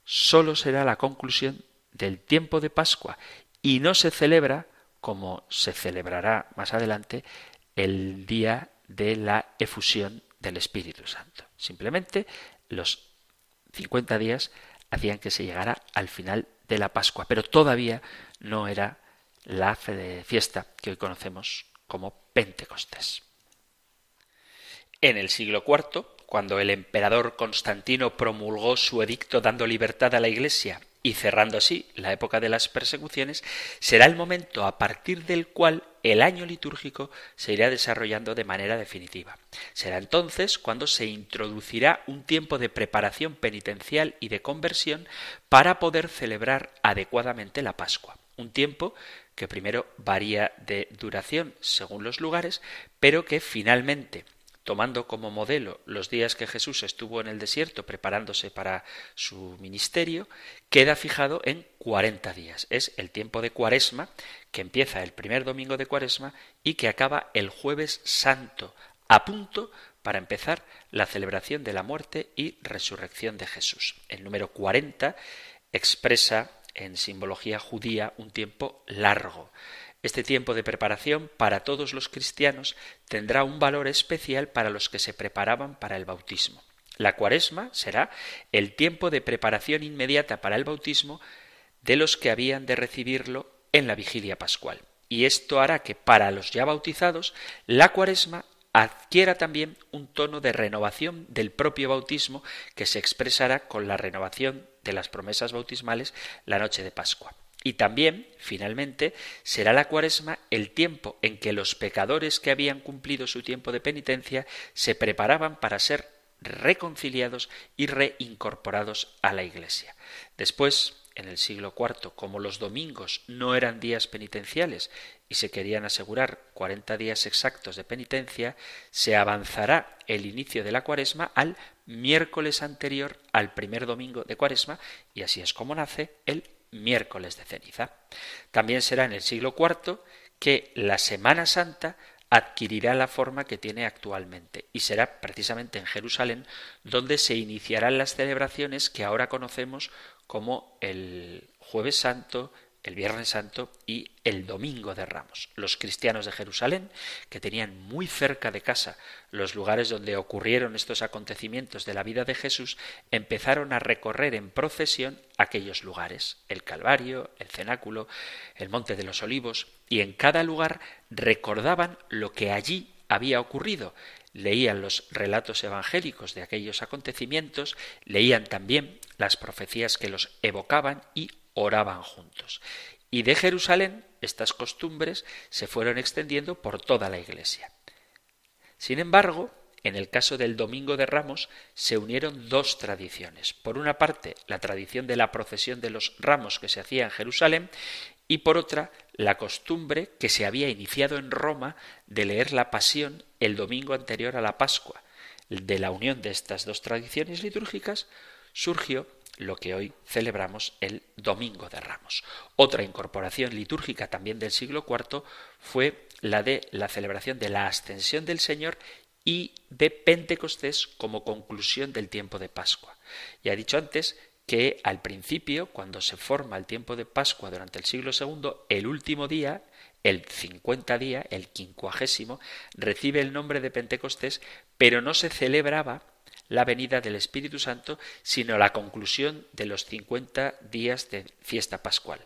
A: sólo será la conclusión del tiempo de Pascua y no se celebra como se celebrará más adelante el día de la efusión del Espíritu Santo. Simplemente los 50 días hacían que se llegara al final de la Pascua, pero todavía no era la fiesta que hoy conocemos como Pentecostés. En el siglo IV, cuando el emperador Constantino promulgó su edicto dando libertad a la Iglesia y cerrando así la época de las persecuciones, será el momento a partir del cual el año litúrgico se irá desarrollando de manera definitiva. Será entonces cuando se introducirá un tiempo de preparación penitencial y de conversión para poder celebrar adecuadamente la Pascua. Un tiempo que primero varía de duración según los lugares, pero que finalmente tomando como modelo los días que Jesús estuvo en el desierto preparándose para su ministerio, queda fijado en cuarenta días. Es el tiempo de Cuaresma, que empieza el primer domingo de Cuaresma y que acaba el jueves santo, a punto para empezar la celebración de la muerte y resurrección de Jesús. El número cuarenta expresa en simbología judía un tiempo largo. Este tiempo de preparación para todos los cristianos tendrá un valor especial para los que se preparaban para el bautismo. La cuaresma será el tiempo de preparación inmediata para el bautismo de los que habían de recibirlo en la vigilia pascual. Y esto hará que para los ya bautizados la cuaresma adquiera también un tono de renovación del propio bautismo que se expresará con la renovación de las promesas bautismales la noche de Pascua. Y también, finalmente, será la cuaresma el tiempo en que los pecadores que habían cumplido su tiempo de penitencia se preparaban para ser reconciliados y reincorporados a la Iglesia. Después, en el siglo IV, como los domingos no eran días penitenciales y se querían asegurar cuarenta días exactos de penitencia, se avanzará el inicio de la cuaresma al miércoles anterior al primer domingo de cuaresma y así es como nace el miércoles de ceniza. También será en el siglo IV que la Semana Santa adquirirá la forma que tiene actualmente y será precisamente en Jerusalén donde se iniciarán las celebraciones que ahora conocemos como el jueves santo, el Viernes Santo y el Domingo de Ramos. Los cristianos de Jerusalén, que tenían muy cerca de casa los lugares donde ocurrieron estos acontecimientos de la vida de Jesús, empezaron a recorrer en procesión aquellos lugares, el Calvario, el Cenáculo, el Monte de los Olivos, y en cada lugar recordaban lo que allí había ocurrido. Leían los relatos evangélicos de aquellos acontecimientos, leían también las profecías que los evocaban y oraban juntos. Y de Jerusalén estas costumbres se fueron extendiendo por toda la Iglesia. Sin embargo, en el caso del Domingo de Ramos se unieron dos tradiciones. Por una parte, la tradición de la procesión de los ramos que se hacía en Jerusalén y por otra, la costumbre que se había iniciado en Roma de leer la pasión el domingo anterior a la Pascua. De la unión de estas dos tradiciones litúrgicas surgió lo que hoy celebramos el Domingo de Ramos. Otra incorporación litúrgica también del siglo IV fue la de la celebración de la ascensión del Señor y de Pentecostés como conclusión del tiempo de Pascua. Ya he dicho antes que al principio, cuando se forma el tiempo de Pascua durante el siglo II, el último día, el 50 día, el quincuagésimo, recibe el nombre de Pentecostés, pero no se celebraba la venida del Espíritu Santo, sino la conclusión de los 50 días de fiesta pascual.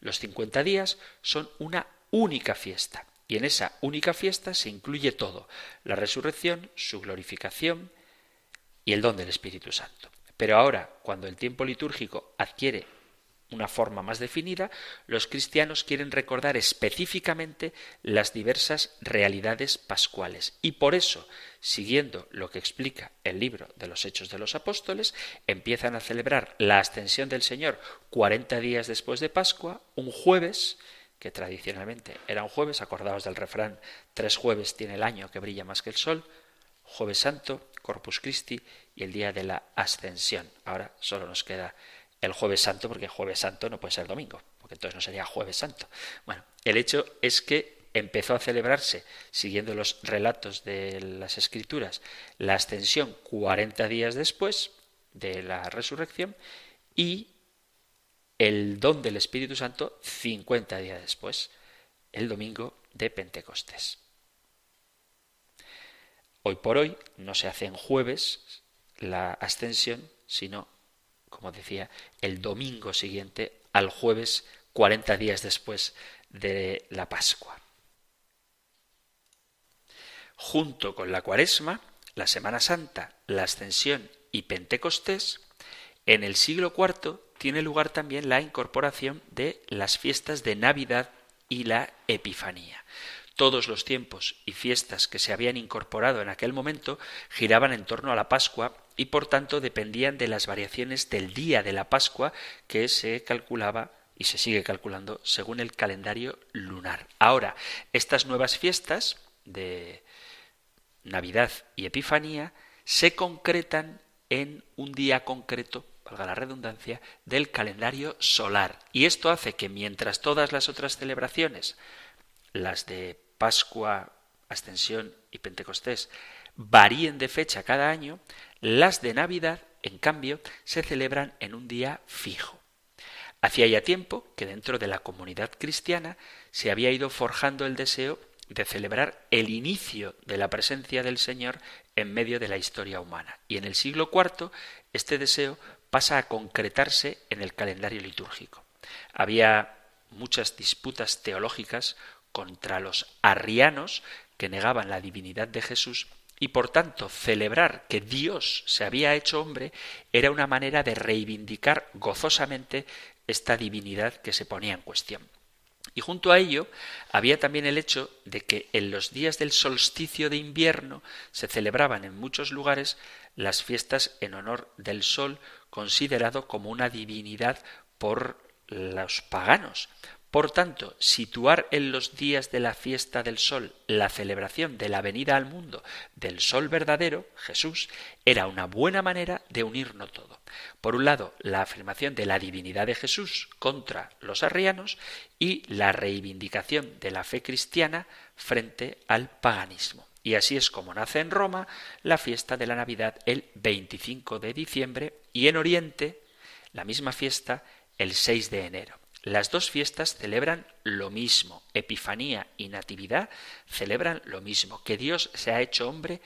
A: Los 50 días son una única fiesta, y en esa única fiesta se incluye todo, la resurrección, su glorificación y el don del Espíritu Santo. Pero ahora, cuando el tiempo litúrgico adquiere una forma más definida, los cristianos quieren recordar específicamente las diversas realidades pascuales. Y por eso, siguiendo lo que explica el libro de los Hechos de los Apóstoles, empiezan a celebrar la ascensión del Señor 40 días después de Pascua, un jueves, que tradicionalmente era un jueves, acordaos del refrán, tres jueves tiene el año que brilla más que el sol, jueves santo, Corpus Christi y el día de la ascensión. Ahora solo nos queda el jueves santo, porque jueves santo no puede ser domingo, porque entonces no sería jueves santo. Bueno, el hecho es que empezó a celebrarse, siguiendo los relatos de las escrituras, la ascensión 40 días después de la resurrección y el don del Espíritu Santo 50 días después, el domingo de Pentecostés. Hoy por hoy no se hace en jueves la ascensión, sino como decía, el domingo siguiente al jueves 40 días después de la Pascua. Junto con la Cuaresma, la Semana Santa, la Ascensión y Pentecostés, en el siglo IV tiene lugar también la incorporación de las fiestas de Navidad y la Epifanía. Todos los tiempos y fiestas que se habían incorporado en aquel momento giraban en torno a la Pascua y por tanto dependían de las variaciones del día de la Pascua que se calculaba y se sigue calculando según el calendario lunar. Ahora, estas nuevas fiestas de Navidad y Epifanía se concretan en un día concreto, valga la redundancia, del calendario solar. Y esto hace que mientras todas las otras celebraciones, las de Pascua, Ascensión y Pentecostés, varíen de fecha cada año, las de Navidad, en cambio, se celebran en un día fijo. Hacía ya tiempo que dentro de la comunidad cristiana se había ido forjando el deseo de celebrar el inicio de la presencia del Señor en medio de la historia humana. Y en el siglo IV este deseo pasa a concretarse en el calendario litúrgico. Había muchas disputas teológicas contra los arrianos que negaban la divinidad de Jesús y por tanto celebrar que Dios se había hecho hombre era una manera de reivindicar gozosamente esta divinidad que se ponía en cuestión. Y junto a ello había también el hecho de que en los días del solsticio de invierno se celebraban en muchos lugares las fiestas en honor del sol, considerado como una divinidad por los paganos. Por tanto, situar en los días de la fiesta del sol la celebración de la venida al mundo del sol verdadero, Jesús, era una buena manera de unirnos todo. Por un lado, la afirmación de la divinidad de Jesús contra los arrianos y la reivindicación de la fe cristiana frente al paganismo. Y así es como nace en Roma la fiesta de la Navidad el 25 de diciembre y en Oriente la misma fiesta el 6 de enero. Las dos fiestas celebran lo mismo. Epifanía y Natividad celebran lo mismo, que Dios se ha hecho hombre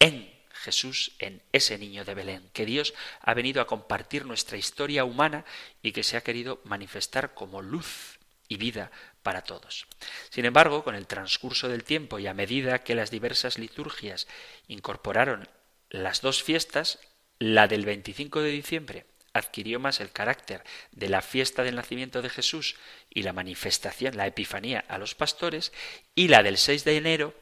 A: en Jesús, en ese niño de Belén, que Dios ha venido a compartir nuestra historia humana y que se ha querido manifestar como luz y vida para todos. Sin embargo, con el transcurso del tiempo y a medida que las diversas liturgias incorporaron las dos fiestas, la del 25 de diciembre adquirió más el carácter de la fiesta del nacimiento de Jesús y la manifestación, la epifanía a los pastores, y la del 6 de enero,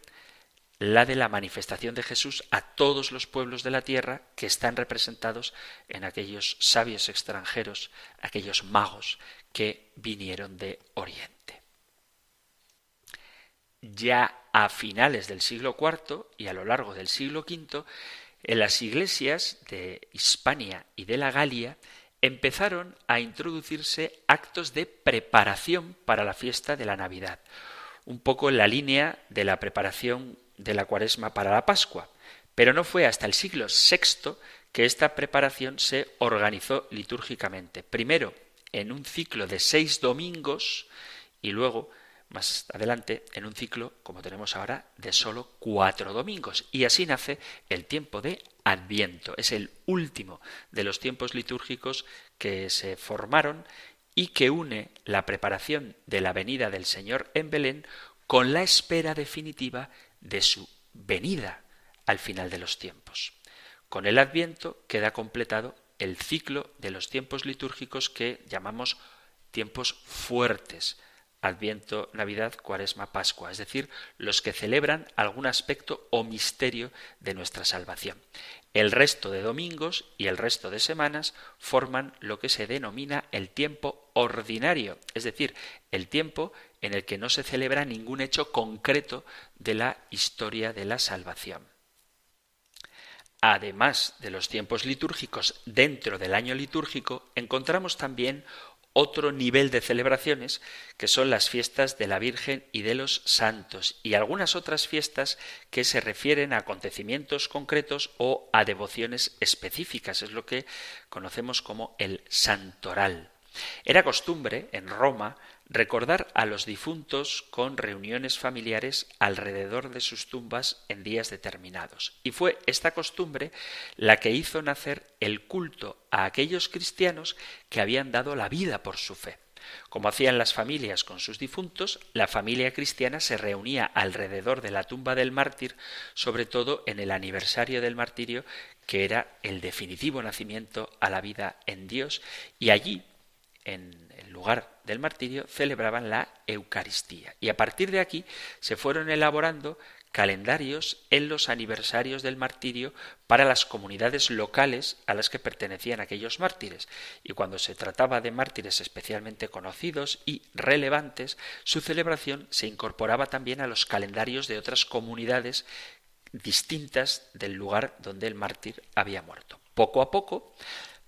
A: la de la manifestación de Jesús a todos los pueblos de la tierra que están representados en aquellos sabios extranjeros, aquellos magos que vinieron de Oriente. Ya a finales del siglo IV y a lo largo del siglo V, en las iglesias de Hispania y de la Galia empezaron a introducirse actos de preparación para la fiesta de la Navidad, un poco en la línea de la preparación de la Cuaresma para la Pascua. Pero no fue hasta el siglo VI que esta preparación se organizó litúrgicamente. Primero en un ciclo de seis domingos y luego más adelante en un ciclo, como tenemos ahora, de solo cuatro domingos. Y así nace el tiempo de Adviento. Es el último de los tiempos litúrgicos que se formaron y que une la preparación de la venida del Señor en Belén con la espera definitiva de su venida al final de los tiempos. Con el Adviento queda completado el ciclo de los tiempos litúrgicos que llamamos tiempos fuertes, Adviento, Navidad, Cuaresma, Pascua, es decir, los que celebran algún aspecto o misterio de nuestra salvación. El resto de domingos y el resto de semanas forman lo que se denomina el tiempo ordinario, es decir, el tiempo en el que no se celebra ningún hecho concreto de la historia de la salvación. Además de los tiempos litúrgicos dentro del año litúrgico, encontramos también otro nivel de celebraciones que son las fiestas de la Virgen y de los santos y algunas otras fiestas que se refieren a acontecimientos concretos o a devociones específicas. Es lo que conocemos como el santoral. Era costumbre en Roma recordar a los difuntos con reuniones familiares alrededor de sus tumbas en días determinados. Y fue esta costumbre la que hizo nacer el culto a aquellos cristianos que habían dado la vida por su fe. Como hacían las familias con sus difuntos, la familia cristiana se reunía alrededor de la tumba del mártir, sobre todo en el aniversario del martirio, que era el definitivo nacimiento a la vida en Dios, y allí en el lugar del martirio celebraban la Eucaristía. Y a partir de aquí se fueron elaborando calendarios en los aniversarios del martirio para las comunidades locales a las que pertenecían aquellos mártires. Y cuando se trataba de mártires especialmente conocidos y relevantes, su celebración se incorporaba también a los calendarios de otras comunidades distintas del lugar donde el mártir había muerto. Poco a poco,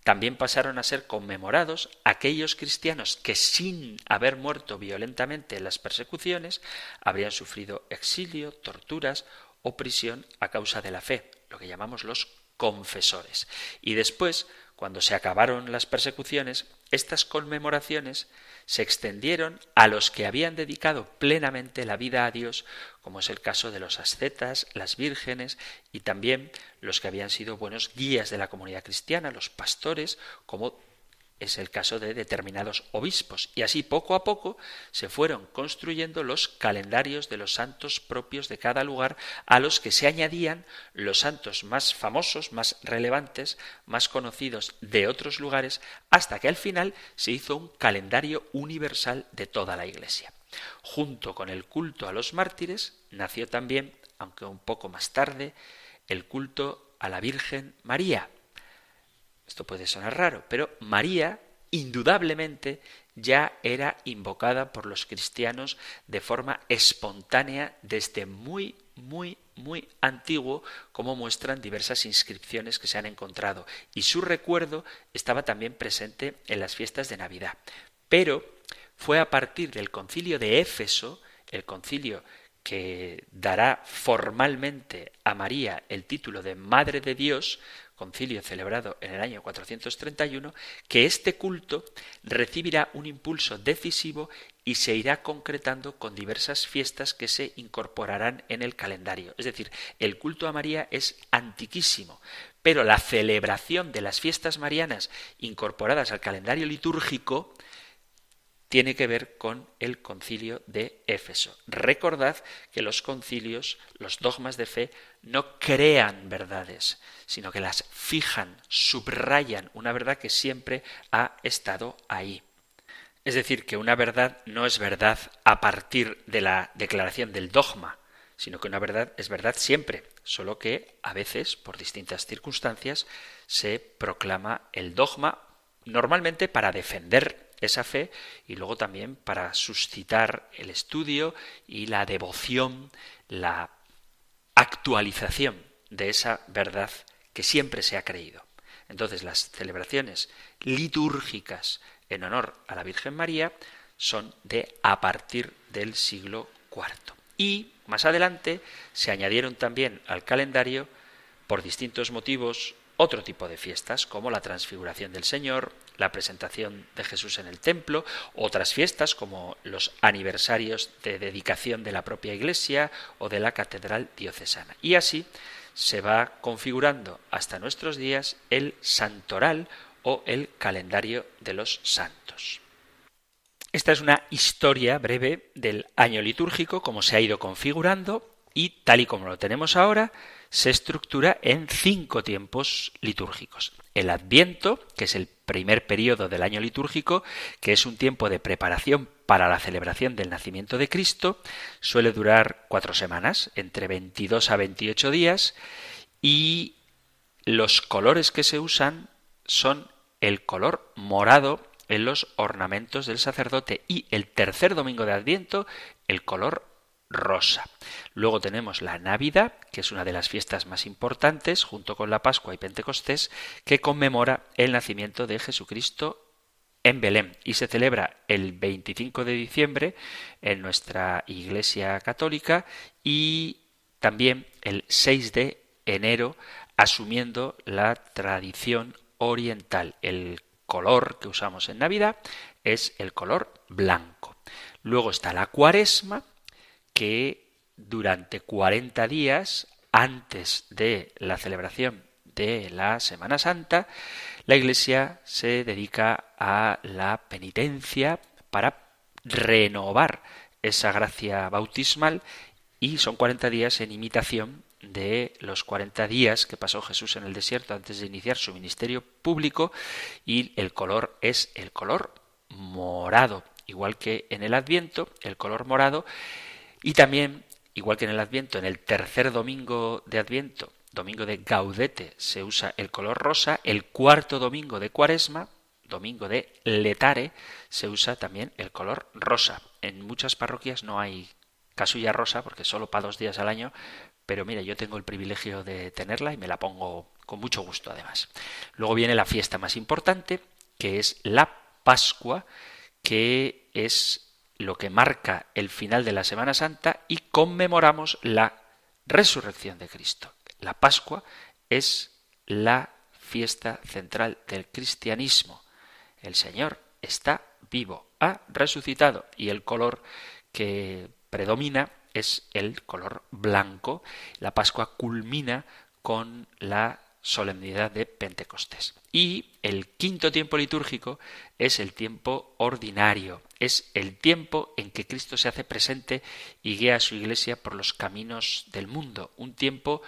A: también pasaron a ser conmemorados aquellos cristianos que sin haber muerto violentamente en las persecuciones habrían sufrido exilio, torturas o prisión a causa de la fe, lo que llamamos los confesores. Y después, cuando se acabaron las persecuciones, estas conmemoraciones se extendieron a los que habían dedicado plenamente la vida a Dios, como es el caso de los ascetas, las vírgenes y también los que habían sido buenos guías de la comunidad cristiana, los pastores, como es el caso de determinados obispos. Y así poco a poco se fueron construyendo los calendarios de los santos propios de cada lugar, a los que se añadían los santos más famosos, más relevantes, más conocidos de otros lugares, hasta que al final se hizo un calendario universal de toda la Iglesia. Junto con el culto a los mártires nació también, aunque un poco más tarde, el culto a la Virgen María, esto puede sonar raro, pero María indudablemente ya era invocada por los cristianos de forma espontánea desde muy, muy, muy antiguo, como muestran diversas inscripciones que se han encontrado. Y su recuerdo estaba también presente en las fiestas de Navidad. Pero fue a partir del concilio de Éfeso, el concilio que dará formalmente a María el título de Madre de Dios, concilio celebrado en el año 431, que este culto recibirá un impulso decisivo y se irá concretando con diversas fiestas que se incorporarán en el calendario. Es decir, el culto a María es antiquísimo, pero la celebración de las fiestas marianas incorporadas al calendario litúrgico tiene que ver con el concilio de Éfeso. Recordad que los concilios, los dogmas de fe, no crean verdades, sino que las fijan, subrayan una verdad que siempre ha estado ahí. Es decir, que una verdad no es verdad a partir de la declaración del dogma, sino que una verdad es verdad siempre, solo que a veces, por distintas circunstancias, se proclama el dogma normalmente para defender esa fe y luego también para suscitar el estudio y la devoción, la actualización de esa verdad que siempre se ha creído. Entonces las celebraciones litúrgicas en honor a la Virgen María son de a partir del siglo IV. Y más adelante se añadieron también al calendario, por distintos motivos, otro tipo de fiestas, como la transfiguración del Señor, la presentación de Jesús en el templo, otras fiestas como los aniversarios de dedicación de la propia iglesia o de la catedral diocesana. Y así se va configurando hasta nuestros días el santoral o el calendario de los santos. Esta es una historia breve del año litúrgico, como se ha ido configurando y tal y como lo tenemos ahora, se estructura en cinco tiempos litúrgicos. El Adviento, que es el primer periodo del año litúrgico, que es un tiempo de preparación para la celebración del nacimiento de Cristo, suele durar cuatro semanas, entre 22 a 28 días, y los colores que se usan son el color morado en los ornamentos del sacerdote y el tercer domingo de Adviento el color Luego tenemos la Navidad, que es una de las fiestas más importantes, junto con la Pascua y Pentecostés, que conmemora el nacimiento de Jesucristo en Belén y se celebra el 25 de diciembre en nuestra Iglesia Católica y también el 6 de enero asumiendo la tradición oriental. El color que usamos en Navidad es el color blanco. Luego está la cuaresma, que durante 40 días antes de la celebración de la Semana Santa, la Iglesia se dedica a la penitencia para renovar esa gracia bautismal y son 40 días en imitación de los 40 días que pasó Jesús en el desierto antes de iniciar su ministerio público y el color es el color morado, igual que en el Adviento, el color morado y también, igual que en el Adviento, en el tercer domingo de Adviento, domingo de Gaudete, se usa el color rosa, el cuarto domingo de Cuaresma, domingo de Letare, se usa también el color rosa. En muchas parroquias no hay casulla rosa porque solo para dos días al año, pero mira, yo tengo el privilegio de tenerla y me la pongo con mucho gusto además. Luego viene la fiesta más importante, que es la Pascua, que es lo que marca el final de la Semana Santa y conmemoramos la resurrección de Cristo. La Pascua es la fiesta central del cristianismo. El Señor está vivo, ha resucitado y el color que predomina es el color blanco. La Pascua culmina con la solemnidad de Pentecostés. Y el quinto tiempo litúrgico es el tiempo ordinario, es el tiempo en que Cristo se hace presente y guía a su iglesia por los caminos del mundo, un tiempo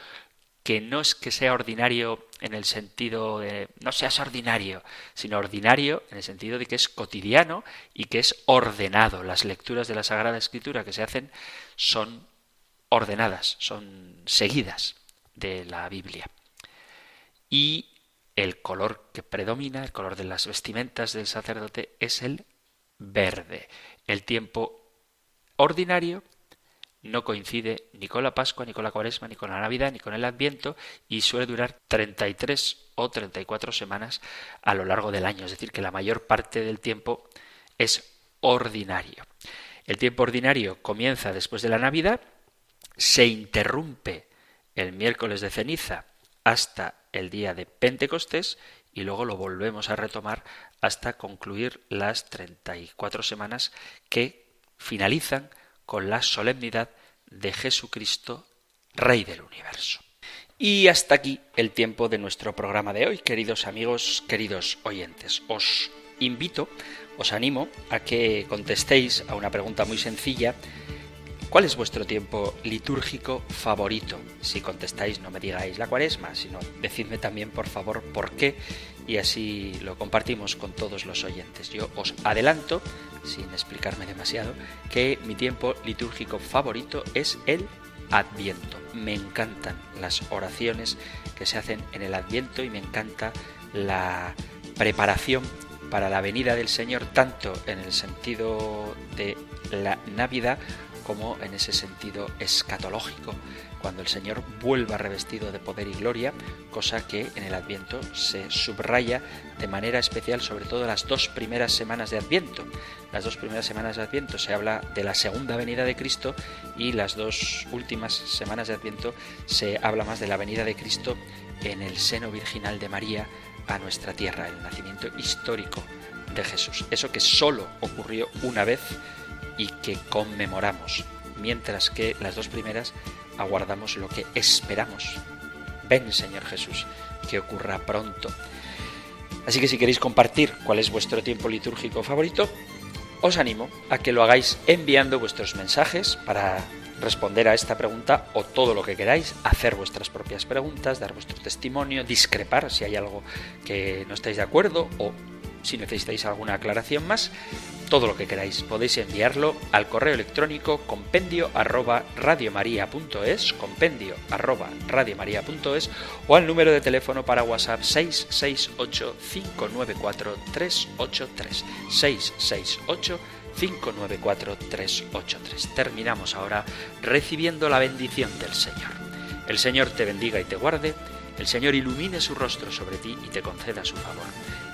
A: que no es que sea ordinario en el sentido de no seas ordinario, sino ordinario en el sentido de que es cotidiano y que es ordenado. Las lecturas de la Sagrada Escritura que se hacen son ordenadas, son seguidas de la Biblia y el color que predomina, el color de las vestimentas del sacerdote, es el verde. El tiempo ordinario no coincide ni con la Pascua, ni con la Cuaresma, ni con la Navidad, ni con el Adviento y suele durar 33 o 34 semanas a lo largo del año, es decir, que la mayor parte del tiempo es ordinario. El tiempo ordinario comienza después de la Navidad, se interrumpe el miércoles de ceniza hasta el día de Pentecostés y luego lo volvemos a retomar hasta concluir las 34 semanas que finalizan con la solemnidad de Jesucristo, Rey del universo. Y hasta aquí el tiempo de nuestro programa de hoy, queridos amigos, queridos oyentes. Os invito os animo a que contestéis a una pregunta muy sencilla. ¿Cuál es vuestro tiempo litúrgico favorito? Si contestáis, no me digáis la cuaresma, sino decidme también, por favor, por qué y así lo compartimos con todos los oyentes. Yo os adelanto, sin explicarme demasiado, que mi tiempo litúrgico favorito es el Adviento. Me encantan las oraciones que se hacen en el Adviento y me encanta la preparación para la venida del Señor, tanto en el sentido de la Navidad como en ese sentido escatológico, cuando el Señor vuelva revestido de poder y gloria, cosa que en el Adviento se subraya de manera especial, sobre todo las dos primeras semanas de Adviento. Las dos primeras semanas de Adviento se habla de la segunda venida de Cristo y las dos últimas semanas de Adviento se habla más de la venida de Cristo en el seno virginal de María a nuestra tierra, el nacimiento histórico de Jesús. Eso que solo ocurrió una vez y que conmemoramos, mientras que las dos primeras aguardamos lo que esperamos. Ven, Señor Jesús, que ocurra pronto. Así que si queréis compartir cuál es vuestro tiempo litúrgico favorito, os animo a que lo hagáis enviando vuestros mensajes para responder a esta pregunta o todo lo que queráis, hacer vuestras propias preguntas, dar vuestro testimonio, discrepar si hay algo que no estáis de acuerdo o si necesitáis alguna aclaración más, todo lo que queráis. Podéis enviarlo al correo electrónico compendio arroba radiomaria.es, compendio arroba radiomaria.es o al número de teléfono para WhatsApp 668 594 383 668 594 383. Terminamos ahora recibiendo la bendición del Señor. El Señor te bendiga y te guarde, el Señor ilumine su rostro sobre ti y te conceda su favor